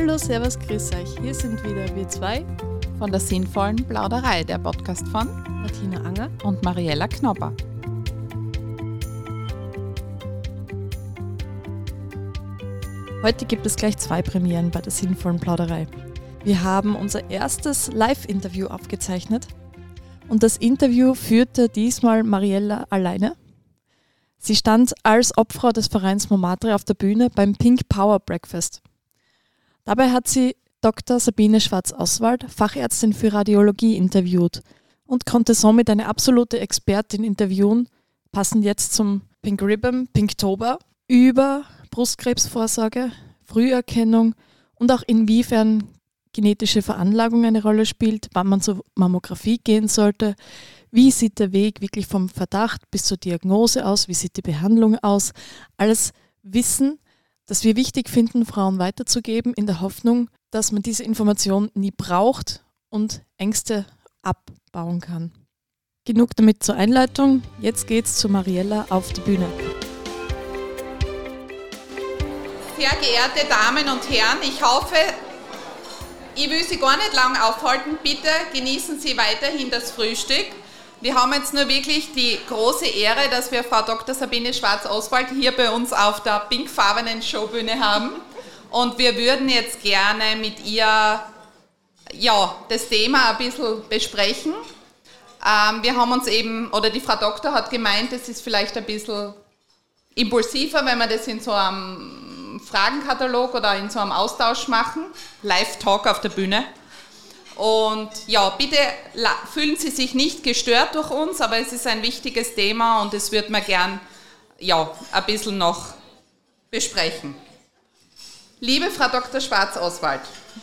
Hallo, Servus, grüß euch. Hier sind wieder wir zwei von der sinnvollen Plauderei, der Podcast von Martina Anger und Mariella Knopper. Heute gibt es gleich zwei Premieren bei der sinnvollen Plauderei. Wir haben unser erstes Live-Interview aufgezeichnet und das Interview führte diesmal Mariella alleine. Sie stand als Obfrau des Vereins Momatre auf der Bühne beim Pink Power Breakfast. Dabei hat sie Dr. Sabine Schwarz-Oswald, Fachärztin für Radiologie, interviewt und konnte somit eine absolute Expertin interviewen, passend jetzt zum Pink Ribbon, Pinktober, über Brustkrebsvorsorge, Früherkennung und auch inwiefern genetische Veranlagung eine Rolle spielt, wann man zur Mammographie gehen sollte, wie sieht der Weg wirklich vom Verdacht bis zur Diagnose aus, wie sieht die Behandlung aus, alles Wissen, das wir wichtig finden, Frauen weiterzugeben, in der Hoffnung, dass man diese Information nie braucht und Ängste abbauen kann. Genug damit zur Einleitung. Jetzt geht's zu Mariella auf die Bühne. Sehr geehrte Damen und Herren, ich hoffe, ich will Sie gar nicht lang aufhalten. Bitte genießen Sie weiterhin das Frühstück. Wir haben jetzt nur wirklich die große Ehre, dass wir Frau Dr. Sabine Schwarz-Oswald hier bei uns auf der pinkfarbenen Showbühne haben. Und wir würden jetzt gerne mit ihr ja, das Thema ein bisschen besprechen. Ähm, wir haben uns eben, oder die Frau Doktor hat gemeint, es ist vielleicht ein bisschen impulsiver, wenn wir das in so einem Fragenkatalog oder in so einem Austausch machen. Live-Talk auf der Bühne. Und ja, bitte fühlen Sie sich nicht gestört durch uns, aber es ist ein wichtiges Thema und es wird man gern ja, ein bisschen noch besprechen. Liebe Frau Dr. Schwarz-Oswald,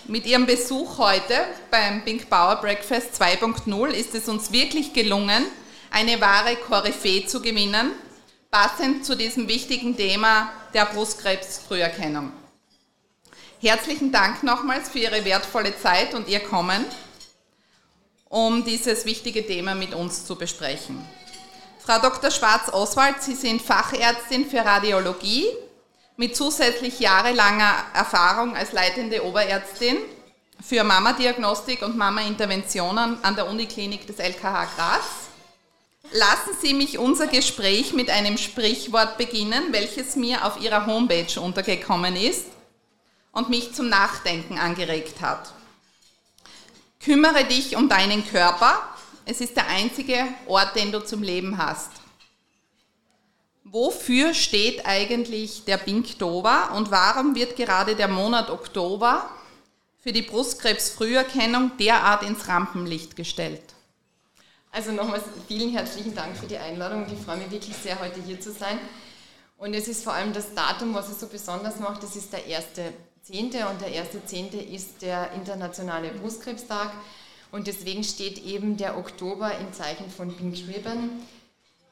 mit Ihrem Besuch heute beim Pink Power Breakfast 2.0 ist es uns wirklich gelungen, eine wahre Koryphäe zu gewinnen, passend zu diesem wichtigen Thema der Brustkrebsfrüherkennung. Herzlichen Dank nochmals für Ihre wertvolle Zeit und Ihr Kommen, um dieses wichtige Thema mit uns zu besprechen. Frau Dr. Schwarz-Oswald, Sie sind Fachärztin für Radiologie mit zusätzlich jahrelanger Erfahrung als leitende Oberärztin für Mama-Diagnostik und Mama-Interventionen an der Uniklinik des LKH Graz. Lassen Sie mich unser Gespräch mit einem Sprichwort beginnen, welches mir auf Ihrer Homepage untergekommen ist und mich zum Nachdenken angeregt hat. Kümmere dich um deinen Körper, es ist der einzige Ort, den du zum Leben hast. Wofür steht eigentlich der Pinktober und warum wird gerade der Monat Oktober für die Brustkrebsfrüherkennung derart ins Rampenlicht gestellt? Also nochmals vielen herzlichen Dank für die Einladung. Ich freue mich wirklich sehr, heute hier zu sein. Und es ist vor allem das Datum, was es so besonders macht. Das ist der erste Zehnte und der erste Zehnte ist der internationale Brustkrebstag und deswegen steht eben der Oktober im Zeichen von Pink Ribbon.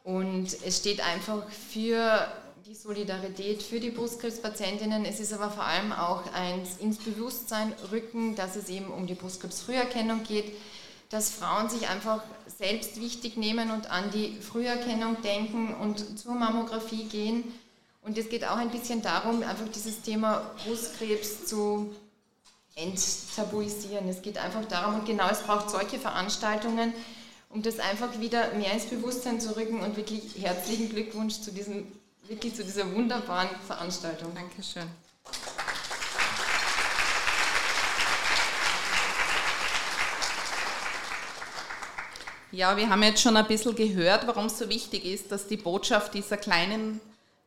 Und es steht einfach für die Solidarität für die Brustkrebspatientinnen. Es ist aber vor allem auch ein ins Bewusstsein rücken, dass es eben um die Brustkrebsfrüherkennung geht, dass Frauen sich einfach selbst wichtig nehmen und an die Früherkennung denken und zur Mammographie gehen und es geht auch ein bisschen darum, einfach dieses Thema Brustkrebs zu enttabuisieren. Es geht einfach darum, und genau es braucht solche Veranstaltungen, um das einfach wieder mehr ins Bewusstsein zu rücken und wirklich herzlichen Glückwunsch zu, diesem, wirklich zu dieser wunderbaren Veranstaltung. Dankeschön. Ja, wir haben jetzt schon ein bisschen gehört, warum es so wichtig ist, dass die Botschaft dieser kleinen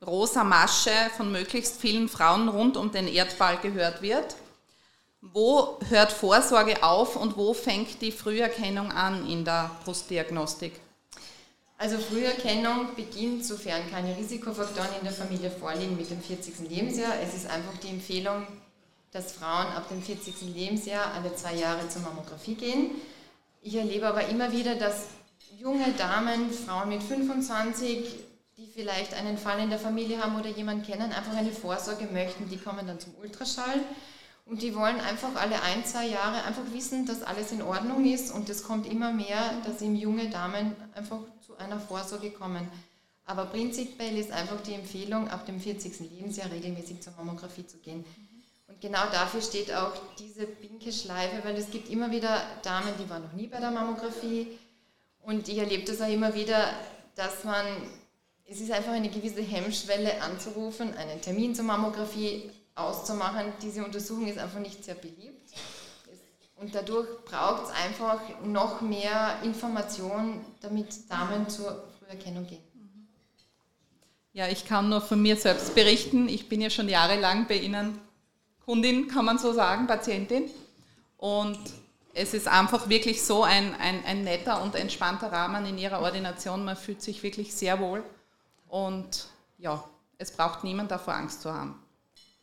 rosa Masche von möglichst vielen Frauen rund um den Erdball gehört wird. Wo hört Vorsorge auf und wo fängt die Früherkennung an in der Brustdiagnostik? Also Früherkennung beginnt, sofern keine Risikofaktoren in der Familie vorliegen, mit dem 40. Lebensjahr. Es ist einfach die Empfehlung, dass Frauen ab dem 40. Lebensjahr alle zwei Jahre zur Mammographie gehen. Ich erlebe aber immer wieder, dass junge Damen, Frauen mit 25, die vielleicht einen Fall in der Familie haben oder jemanden kennen, einfach eine Vorsorge möchten, die kommen dann zum Ultraschall und die wollen einfach alle ein, zwei Jahre einfach wissen, dass alles in Ordnung ist und es kommt immer mehr, dass eben junge Damen einfach zu einer Vorsorge kommen. Aber prinzipiell ist einfach die Empfehlung, ab dem 40. Lebensjahr regelmäßig zur Mammographie zu gehen. Und genau dafür steht auch diese pinke Schleife, weil es gibt immer wieder Damen, die waren noch nie bei der Mammographie. Und ich erlebe das auch immer wieder, dass man, es ist einfach eine gewisse Hemmschwelle anzurufen, einen Termin zur Mammographie auszumachen. Diese Untersuchung ist einfach nicht sehr beliebt. Und dadurch braucht es einfach noch mehr Information, damit Damen zur Früherkennung gehen. Ja, ich kann nur von mir selbst berichten. Ich bin ja schon jahrelang bei Ihnen Kundin, kann man so sagen, Patientin. Und es ist einfach wirklich so ein, ein, ein netter und entspannter Rahmen in Ihrer Ordination. Man fühlt sich wirklich sehr wohl. Und ja, es braucht niemand davor Angst zu haben.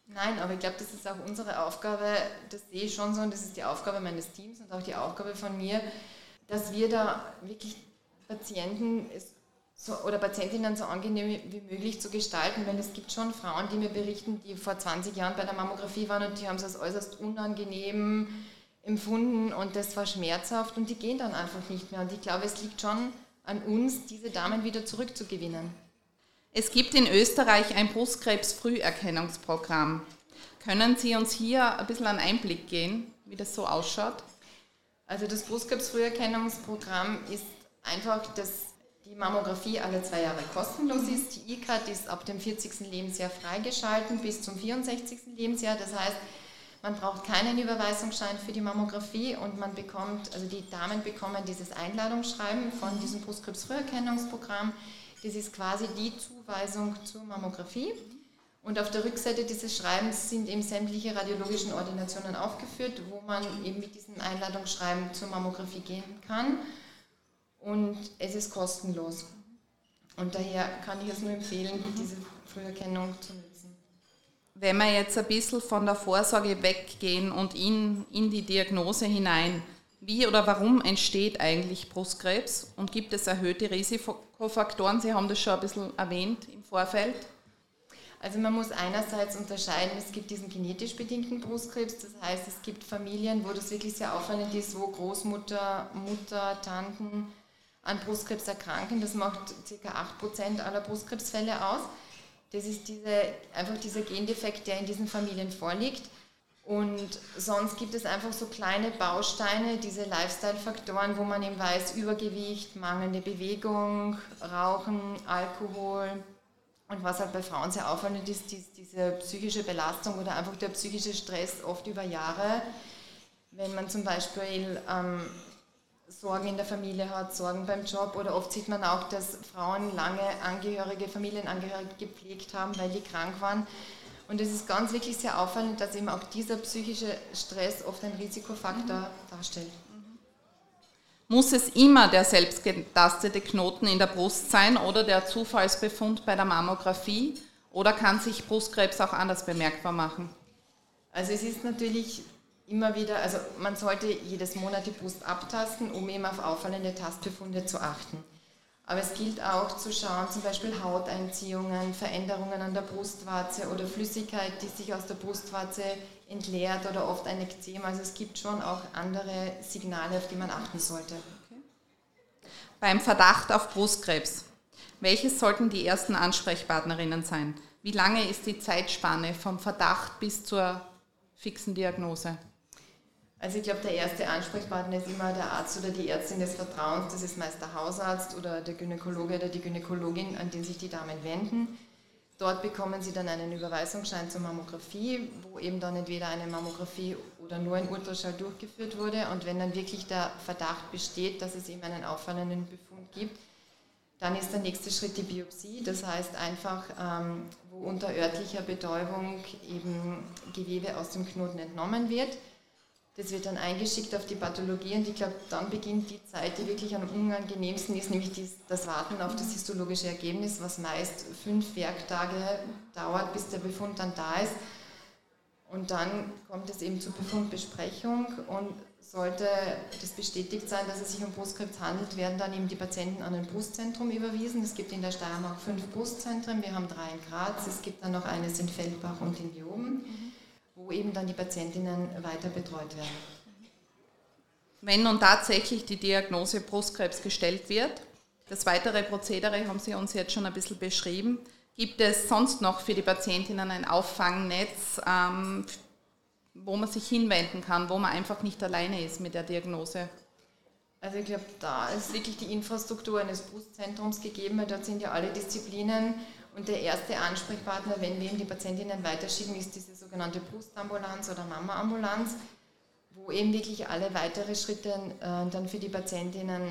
Nein, aber ich glaube, das ist auch unsere Aufgabe, das sehe ich schon so und das ist die Aufgabe meines Teams und auch die Aufgabe von mir, dass wir da wirklich Patienten so, oder Patientinnen so angenehm wie möglich zu gestalten, weil es gibt schon Frauen, die mir berichten, die vor 20 Jahren bei der Mammographie waren und die haben es als äußerst unangenehm empfunden und das war schmerzhaft und die gehen dann einfach nicht mehr. Und ich glaube, es liegt schon an uns, diese Damen wieder zurückzugewinnen. Es gibt in Österreich ein Brustkrebs-Früherkennungsprogramm. Können Sie uns hier ein bisschen einen Einblick geben, wie das so ausschaut? Also das Brustkrebs-Früherkennungsprogramm ist einfach, dass die Mammographie alle zwei Jahre kostenlos ist. Die ICAT ist ab dem 40. Lebensjahr freigeschalten bis zum 64. Lebensjahr. Das heißt, man braucht keinen Überweisungsschein für die Mammographie und man bekommt, also die Damen bekommen dieses Einladungsschreiben von diesem Brustkrebs-Früherkennungsprogramm das ist quasi die Zuweisung zur Mammographie. Und auf der Rückseite dieses Schreibens sind eben sämtliche radiologischen Ordinationen aufgeführt, wo man eben mit diesem Einladungsschreiben zur Mammographie gehen kann. Und es ist kostenlos. Und daher kann ich es nur empfehlen, diese Früherkennung zu nutzen. Wenn wir jetzt ein bisschen von der Vorsorge weggehen und in, in die Diagnose hinein, wie oder warum entsteht eigentlich Brustkrebs und gibt es erhöhte Risikofaktoren? Sie haben das schon ein bisschen erwähnt im Vorfeld. Also man muss einerseits unterscheiden, es gibt diesen genetisch bedingten Brustkrebs, das heißt es gibt Familien, wo das wirklich sehr auffallend ist, wo Großmutter, Mutter, Tanten an Brustkrebs erkranken. Das macht ca. 8% aller Brustkrebsfälle aus. Das ist diese, einfach dieser Gendefekt, der in diesen Familien vorliegt. Und sonst gibt es einfach so kleine Bausteine, diese Lifestyle-Faktoren, wo man eben weiß, Übergewicht, mangelnde Bewegung, Rauchen, Alkohol. Und was halt bei Frauen sehr auffallend ist, die, diese psychische Belastung oder einfach der psychische Stress oft über Jahre. Wenn man zum Beispiel ähm, Sorgen in der Familie hat, Sorgen beim Job oder oft sieht man auch, dass Frauen lange Angehörige, Familienangehörige gepflegt haben, weil die krank waren und es ist ganz wirklich sehr auffallend, dass eben auch dieser psychische Stress oft ein Risikofaktor mhm. darstellt. Muss es immer der selbstgetastete Knoten in der Brust sein oder der Zufallsbefund bei der Mammographie? Oder kann sich Brustkrebs auch anders bemerkbar machen? Also es ist natürlich immer wieder, also man sollte jedes Monat die Brust abtasten, um eben auf auffallende Tastbefunde zu achten. Aber es gilt auch zu schauen, zum Beispiel Hauteinziehungen, Veränderungen an der Brustwarze oder Flüssigkeit, die sich aus der Brustwarze entleert oder oft ein Ekzem. Also es gibt schon auch andere Signale, auf die man achten sollte. Okay. Beim Verdacht auf Brustkrebs, welches sollten die ersten Ansprechpartnerinnen sein? Wie lange ist die Zeitspanne vom Verdacht bis zur fixen Diagnose? Also ich glaube, der erste Ansprechpartner ist immer der Arzt oder die Ärztin des Vertrauens. Das ist meist der Hausarzt oder der Gynäkologe oder die Gynäkologin, an den sich die Damen wenden. Dort bekommen sie dann einen Überweisungsschein zur Mammographie, wo eben dann entweder eine Mammographie oder nur ein Ultraschall durchgeführt wurde. Und wenn dann wirklich der Verdacht besteht, dass es eben einen auffallenden Befund gibt, dann ist der nächste Schritt die Biopsie. Das heißt einfach, ähm, wo unter örtlicher Betäubung eben Gewebe aus dem Knoten entnommen wird. Das wird dann eingeschickt auf die Pathologie und ich glaube, dann beginnt die Zeit, die wirklich am unangenehmsten ist, nämlich das Warten auf das histologische Ergebnis, was meist fünf Werktage dauert, bis der Befund dann da ist. Und dann kommt es eben zur Befundbesprechung und sollte das bestätigt sein, dass es sich um Brustkrebs handelt, werden dann eben die Patienten an ein Brustzentrum überwiesen. Es gibt in der Steiermark fünf Brustzentren, wir haben drei in Graz, es gibt dann noch eines in Feldbach und in Leoben wo eben dann die Patientinnen weiter betreut werden. Wenn nun tatsächlich die Diagnose Brustkrebs gestellt wird, das weitere Prozedere haben Sie uns jetzt schon ein bisschen beschrieben. Gibt es sonst noch für die Patientinnen ein Auffangnetz, ähm, wo man sich hinwenden kann, wo man einfach nicht alleine ist mit der Diagnose? Also ich glaube, da ist wirklich die Infrastruktur eines Brustzentrums gegeben, weil dort sind ja alle Disziplinen und der erste Ansprechpartner, wenn wir eben die Patientinnen weiterschicken, ist diese sogenannte Brustambulanz oder Mama-Ambulanz, wo eben wirklich alle weitere Schritte äh, dann für die Patientinnen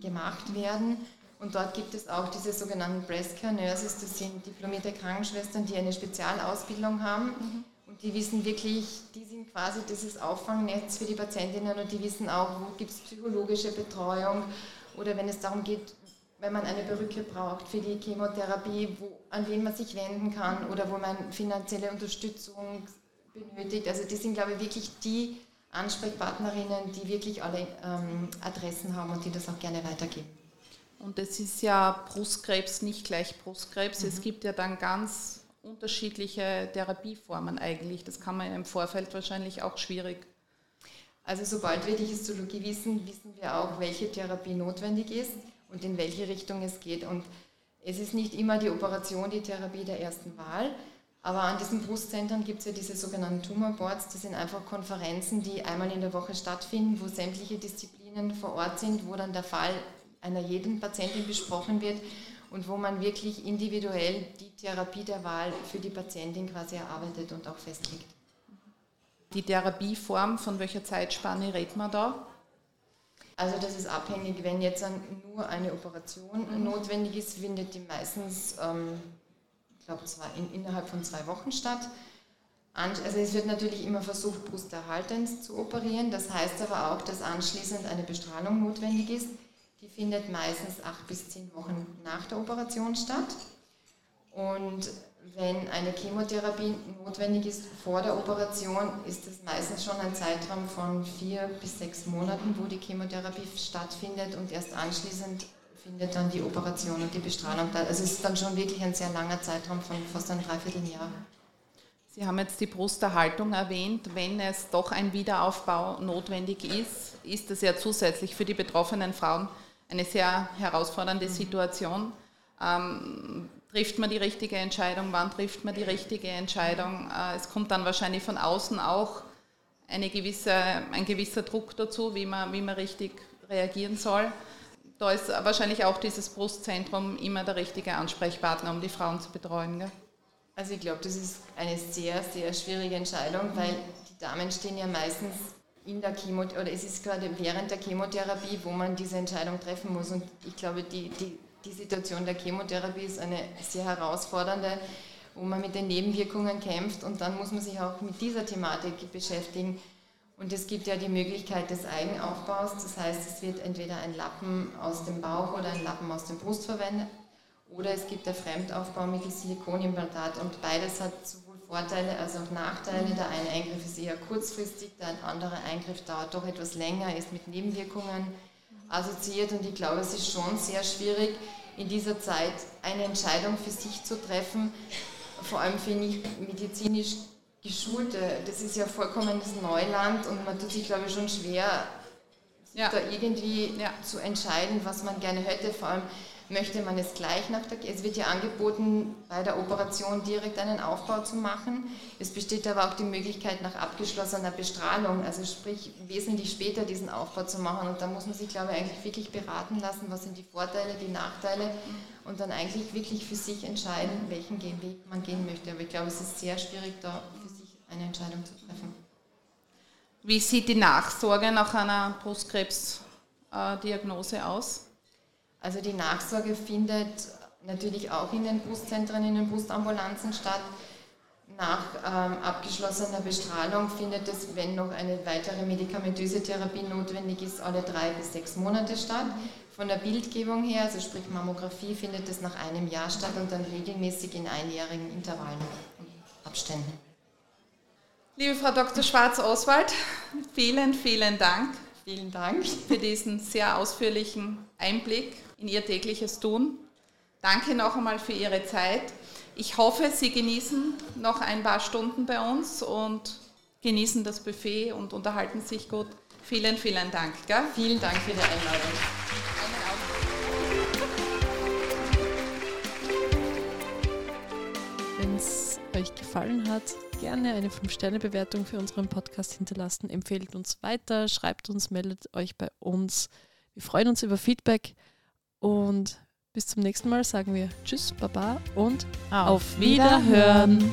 gemacht werden. Und dort gibt es auch diese sogenannten Breast Care Nurses, das sind diplomierte Krankenschwestern, die eine Spezialausbildung haben. Mhm. Und die wissen wirklich, die sind quasi dieses Auffangnetz für die Patientinnen und die wissen auch, wo gibt es psychologische Betreuung oder wenn es darum geht, wenn man eine Perücke braucht für die Chemotherapie, wo, an wen man sich wenden kann oder wo man finanzielle Unterstützung benötigt. Also die sind, glaube ich, wirklich die Ansprechpartnerinnen, die wirklich alle ähm, Adressen haben und die das auch gerne weitergeben. Und es ist ja Brustkrebs nicht gleich Brustkrebs. Mhm. Es gibt ja dann ganz unterschiedliche Therapieformen eigentlich. Das kann man im Vorfeld wahrscheinlich auch schwierig. Also sobald wir die Histologie wissen, wissen wir auch, welche Therapie notwendig ist und in welche Richtung es geht. Und es ist nicht immer die Operation die Therapie der ersten Wahl, aber an diesen Brustzentren gibt es ja diese sogenannten Tumorboards. Das sind einfach Konferenzen, die einmal in der Woche stattfinden, wo sämtliche Disziplinen vor Ort sind, wo dann der Fall einer jeden Patientin besprochen wird und wo man wirklich individuell die Therapie der Wahl für die Patientin quasi erarbeitet und auch festlegt. Die Therapieform, von welcher Zeitspanne redet man da? Also das ist abhängig, wenn jetzt nur eine Operation mhm. notwendig ist, findet die meistens, ähm, ich glaube, in, innerhalb von zwei Wochen statt. Also es wird natürlich immer versucht, brusterhaltend zu operieren. Das heißt aber auch, dass anschließend eine Bestrahlung notwendig ist. Die findet meistens acht bis zehn Wochen nach der Operation statt. Und wenn eine Chemotherapie notwendig ist vor der Operation, ist es meistens schon ein Zeitraum von vier bis sechs Monaten, wo die Chemotherapie stattfindet und erst anschließend findet dann die Operation und die Bestrahlung statt. Also es ist dann schon wirklich ein sehr langer Zeitraum von fast einem Dreivierteljahr. Sie haben jetzt die Brusterhaltung erwähnt. Wenn es doch ein Wiederaufbau notwendig ist, ist es ja zusätzlich für die betroffenen Frauen eine sehr herausfordernde Situation. Ähm, trifft man die richtige Entscheidung? Wann trifft man die richtige Entscheidung? Äh, es kommt dann wahrscheinlich von außen auch eine gewisse, ein gewisser Druck dazu, wie man, wie man richtig reagieren soll. Da ist wahrscheinlich auch dieses Brustzentrum immer der richtige Ansprechpartner, um die Frauen zu betreuen. Gell? Also ich glaube, das ist eine sehr, sehr schwierige Entscheidung, weil die Damen stehen ja meistens in der Chemotherapie, oder es ist gerade während der Chemotherapie, wo man diese Entscheidung treffen muss. Und ich glaube, die, die, die Situation der Chemotherapie ist eine sehr herausfordernde, wo man mit den Nebenwirkungen kämpft und dann muss man sich auch mit dieser Thematik beschäftigen. Und es gibt ja die Möglichkeit des Eigenaufbaus, das heißt, es wird entweder ein Lappen aus dem Bauch oder ein Lappen aus der Brust verwendet oder es gibt der Fremdaufbau mittels Silikonimplantat und beides hat Vorteile als auch Nachteile. Der eine Eingriff ist eher kurzfristig, der andere Eingriff dauert doch etwas länger, ist mit Nebenwirkungen assoziiert und ich glaube, es ist schon sehr schwierig, in dieser Zeit eine Entscheidung für sich zu treffen, vor allem für nicht medizinisch Geschulte. Das ist ja vollkommenes Neuland und man tut sich, glaube ich, schon schwer, ja. da irgendwie ja. zu entscheiden, was man gerne hätte. Vor allem möchte man es gleich nach der, es wird ja angeboten, bei der Operation direkt einen Aufbau zu machen. Es besteht aber auch die Möglichkeit nach abgeschlossener Bestrahlung, also sprich wesentlich später diesen Aufbau zu machen. Und da muss man sich, glaube ich, eigentlich wirklich beraten lassen, was sind die Vorteile, die Nachteile und dann eigentlich wirklich für sich entscheiden, welchen Weg man gehen möchte. Aber ich glaube, es ist sehr schwierig, da für sich eine Entscheidung zu treffen. Wie sieht die Nachsorge nach einer Brustkrebsdiagnose aus? Also die Nachsorge findet natürlich auch in den Brustzentren, in den Brustambulanzen statt. Nach ähm, abgeschlossener Bestrahlung findet es, wenn noch eine weitere medikamentöse Therapie notwendig ist, alle drei bis sechs Monate statt. Von der Bildgebung her, also sprich Mammographie, findet es nach einem Jahr statt und dann regelmäßig in einjährigen Intervallen und Abständen. Liebe Frau Dr. Schwarz-Oswald, vielen, vielen Dank. Vielen Dank für diesen sehr ausführlichen Einblick in Ihr tägliches Tun. Danke noch einmal für Ihre Zeit. Ich hoffe, Sie genießen noch ein paar Stunden bei uns und genießen das Buffet und unterhalten sich gut. Vielen, vielen Dank. Gell? Vielen Dank für die Einladung. Wenn es euch gefallen hat, gerne eine 5-Sterne-Bewertung für unseren Podcast hinterlassen. Empfehlt uns weiter, schreibt uns, meldet euch bei uns. Wir freuen uns über Feedback und bis zum nächsten Mal sagen wir Tschüss, Baba und auf, Wiederhören.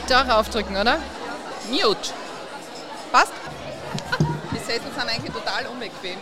Gitarre aufdrücken, oder? Mute. Passt? Die Sessel sind eigentlich total unbequem.